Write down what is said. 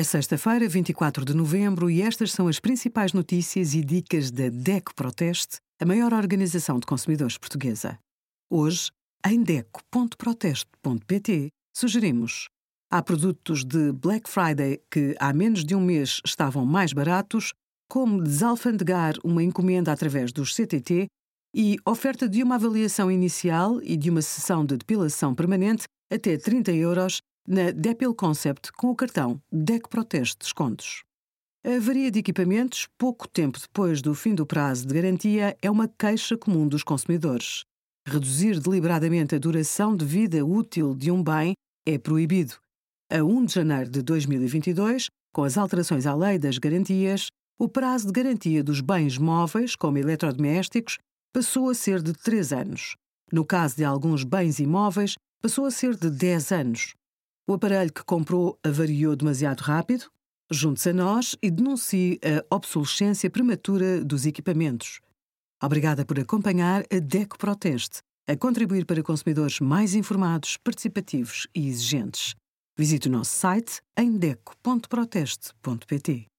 É sexta-feira, 24 de novembro, e estas são as principais notícias e dicas da DECO Proteste, a maior organização de consumidores portuguesa. Hoje, em DECO.proteste.pt, sugerimos Há produtos de Black Friday que há menos de um mês estavam mais baratos, como desalfandegar uma encomenda através dos CTT e oferta de uma avaliação inicial e de uma sessão de depilação permanente até 30 euros na Depil Concept com o cartão DEC Proteste Descontos. A avaria de equipamentos, pouco tempo depois do fim do prazo de garantia, é uma queixa comum dos consumidores. Reduzir deliberadamente a duração de vida útil de um bem é proibido. A 1 de janeiro de 2022, com as alterações à lei das garantias, o prazo de garantia dos bens móveis, como eletrodomésticos, passou a ser de 3 anos. No caso de alguns bens imóveis, passou a ser de 10 anos. O aparelho que comprou avariou demasiado rápido? Junte-se a nós e denuncie a obsolescência prematura dos equipamentos. Obrigada por acompanhar a DECO Proteste, a contribuir para consumidores mais informados, participativos e exigentes. Visite o nosso site em deco.proteste.pt.